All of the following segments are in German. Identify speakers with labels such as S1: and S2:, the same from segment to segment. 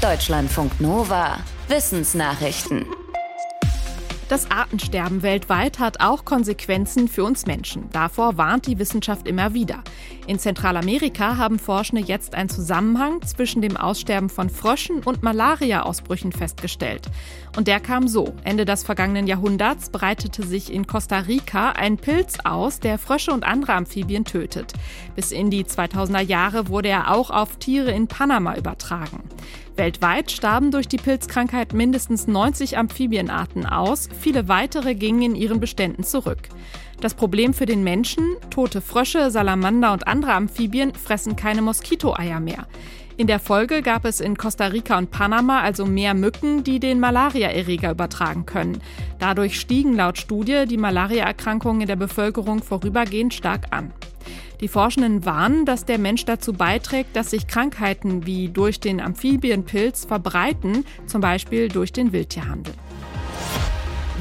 S1: Deutschlandfunk Nova. Wissensnachrichten.
S2: Das Artensterben weltweit hat auch Konsequenzen für uns Menschen. Davor warnt die Wissenschaft immer wieder. In Zentralamerika haben Forschende jetzt einen Zusammenhang zwischen dem Aussterben von Fröschen und Malaria-Ausbrüchen festgestellt. Und der kam so. Ende des vergangenen Jahrhunderts breitete sich in Costa Rica ein Pilz aus, der Frösche und andere Amphibien tötet. Bis in die 2000er Jahre wurde er auch auf Tiere in Panama übertragen. Weltweit starben durch die Pilzkrankheit mindestens 90 Amphibienarten aus, viele weitere gingen in ihren Beständen zurück. Das Problem für den Menschen, tote Frösche, Salamander und andere Amphibien fressen keine Moskitoeier mehr. In der Folge gab es in Costa Rica und Panama also mehr Mücken, die den Malariaerreger übertragen können. Dadurch stiegen laut Studie die Malariaerkrankungen in der Bevölkerung vorübergehend stark an. Die Forschenden warnen, dass der Mensch dazu beiträgt, dass sich Krankheiten wie durch den Amphibienpilz verbreiten, zum Beispiel durch den Wildtierhandel.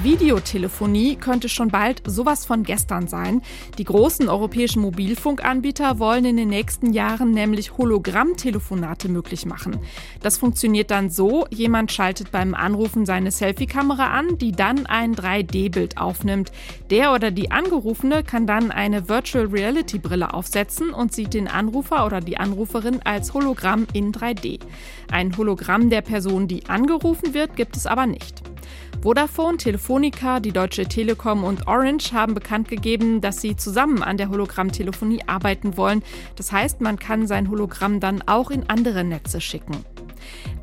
S2: Videotelefonie könnte schon bald sowas von gestern sein. Die großen europäischen Mobilfunkanbieter wollen in den nächsten Jahren nämlich Hologrammtelefonate möglich machen. Das funktioniert dann so, jemand schaltet beim Anrufen seine Selfie-Kamera an, die dann ein 3D-Bild aufnimmt. Der oder die Angerufene kann dann eine Virtual Reality-Brille aufsetzen und sieht den Anrufer oder die Anruferin als Hologramm in 3D. Ein Hologramm der Person, die angerufen wird, gibt es aber nicht. Vodafone, Telefonica, die Deutsche Telekom und Orange haben bekannt gegeben, dass sie zusammen an der Hologrammtelefonie arbeiten wollen. Das heißt, man kann sein Hologramm dann auch in andere Netze schicken.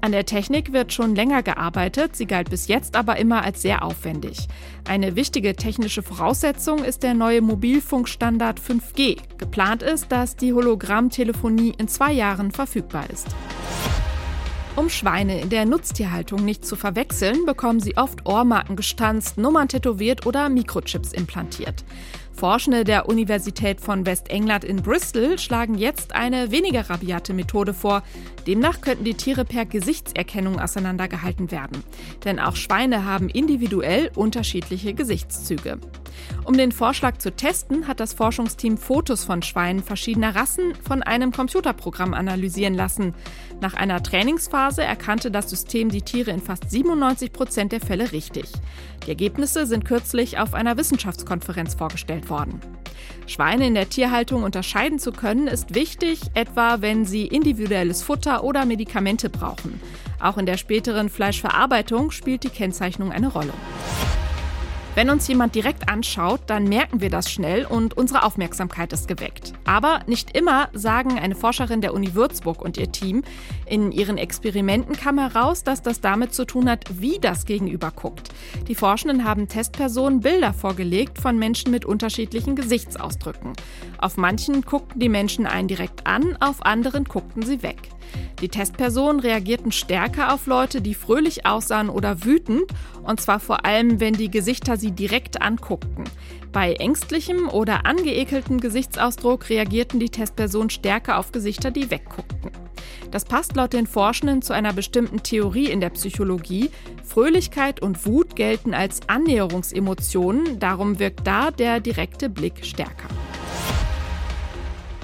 S2: An der Technik wird schon länger gearbeitet, sie galt bis jetzt aber immer als sehr aufwendig. Eine wichtige technische Voraussetzung ist der neue Mobilfunkstandard 5G. Geplant ist, dass die Hologrammtelefonie in zwei Jahren verfügbar ist. Um Schweine in der Nutztierhaltung nicht zu verwechseln, bekommen sie oft Ohrmarken gestanzt, Nummern tätowiert oder Mikrochips implantiert. Forschende der Universität von Westengland in Bristol schlagen jetzt eine weniger rabiate Methode vor. Demnach könnten die Tiere per Gesichtserkennung auseinandergehalten werden. Denn auch Schweine haben individuell unterschiedliche Gesichtszüge. Um den Vorschlag zu testen, hat das Forschungsteam Fotos von Schweinen verschiedener Rassen von einem Computerprogramm analysieren lassen. Nach einer Trainingsphase erkannte das System die Tiere in fast 97 Prozent der Fälle richtig. Die Ergebnisse sind kürzlich auf einer Wissenschaftskonferenz vorgestellt worden. Schweine in der Tierhaltung unterscheiden zu können, ist wichtig, etwa wenn sie individuelles Futter oder Medikamente brauchen. Auch in der späteren Fleischverarbeitung spielt die Kennzeichnung eine Rolle. Wenn uns jemand direkt anschaut, dann merken wir das schnell und unsere Aufmerksamkeit ist geweckt. Aber nicht immer, sagen eine Forscherin der Uni Würzburg und ihr Team. In ihren Experimenten kam heraus, dass das damit zu tun hat, wie das Gegenüber guckt. Die Forschenden haben Testpersonen Bilder vorgelegt von Menschen mit unterschiedlichen Gesichtsausdrücken. Auf manchen guckten die Menschen einen direkt an, auf anderen guckten sie weg. Die Testpersonen reagierten stärker auf Leute, die fröhlich aussahen oder wütend, und zwar vor allem, wenn die Gesichter sie direkt anguckten. Bei ängstlichem oder angeekeltem Gesichtsausdruck reagierten die Testpersonen stärker auf Gesichter, die wegguckten. Das passt laut den Forschenden zu einer bestimmten Theorie in der Psychologie. Fröhlichkeit und Wut gelten als Annäherungsemotionen, darum wirkt da der direkte Blick stärker.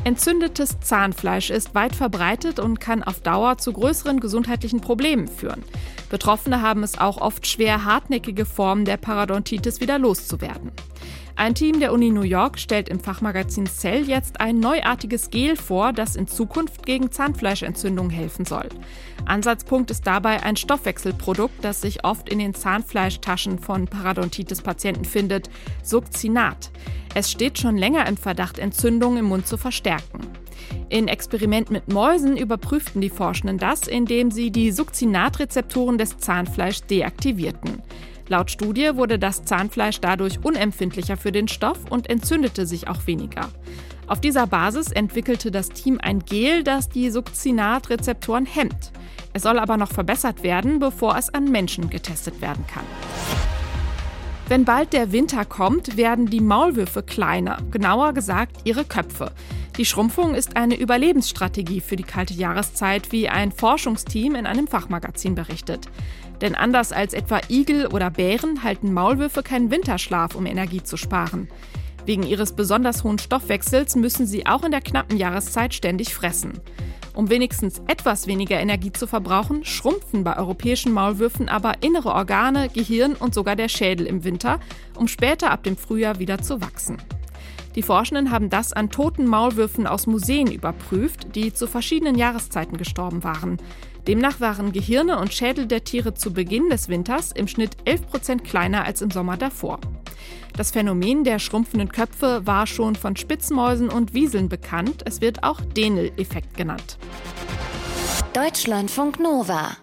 S2: Entzündetes Zahnfleisch ist weit verbreitet und kann auf Dauer zu größeren gesundheitlichen Problemen führen. Betroffene haben es auch oft schwer, hartnäckige Formen der Parodontitis wieder loszuwerden. Ein Team der Uni New York stellt im Fachmagazin Cell jetzt ein neuartiges Gel vor, das in Zukunft gegen Zahnfleischentzündung helfen soll. Ansatzpunkt ist dabei ein Stoffwechselprodukt, das sich oft in den Zahnfleischtaschen von Parodontitis-Patienten findet, Succinat. Es steht schon länger im Verdacht, Entzündungen im Mund zu verstärken. In Experimenten mit Mäusen überprüften die Forschenden das, indem sie die Succinatrezeptoren des Zahnfleischs deaktivierten. Laut Studie wurde das Zahnfleisch dadurch unempfindlicher für den Stoff und entzündete sich auch weniger. Auf dieser Basis entwickelte das Team ein Gel, das die Succinatrezeptoren hemmt. Es soll aber noch verbessert werden, bevor es an Menschen getestet werden kann. Wenn bald der Winter kommt, werden die Maulwürfe kleiner, genauer gesagt ihre Köpfe. Die Schrumpfung ist eine Überlebensstrategie für die kalte Jahreszeit, wie ein Forschungsteam in einem Fachmagazin berichtet. Denn anders als etwa Igel oder Bären halten Maulwürfe keinen Winterschlaf, um Energie zu sparen. Wegen ihres besonders hohen Stoffwechsels müssen sie auch in der knappen Jahreszeit ständig fressen. Um wenigstens etwas weniger Energie zu verbrauchen, schrumpfen bei europäischen Maulwürfen aber innere Organe, Gehirn und sogar der Schädel im Winter, um später ab dem Frühjahr wieder zu wachsen. Die Forschenden haben das an toten Maulwürfen aus Museen überprüft, die zu verschiedenen Jahreszeiten gestorben waren. Demnach waren Gehirne und Schädel der Tiere zu Beginn des Winters im Schnitt 11 Prozent kleiner als im Sommer davor. Das Phänomen der schrumpfenden Köpfe war schon von Spitzmäusen und Wieseln bekannt. Es wird auch Denel-Effekt genannt.
S1: Deutschlandfunk Nova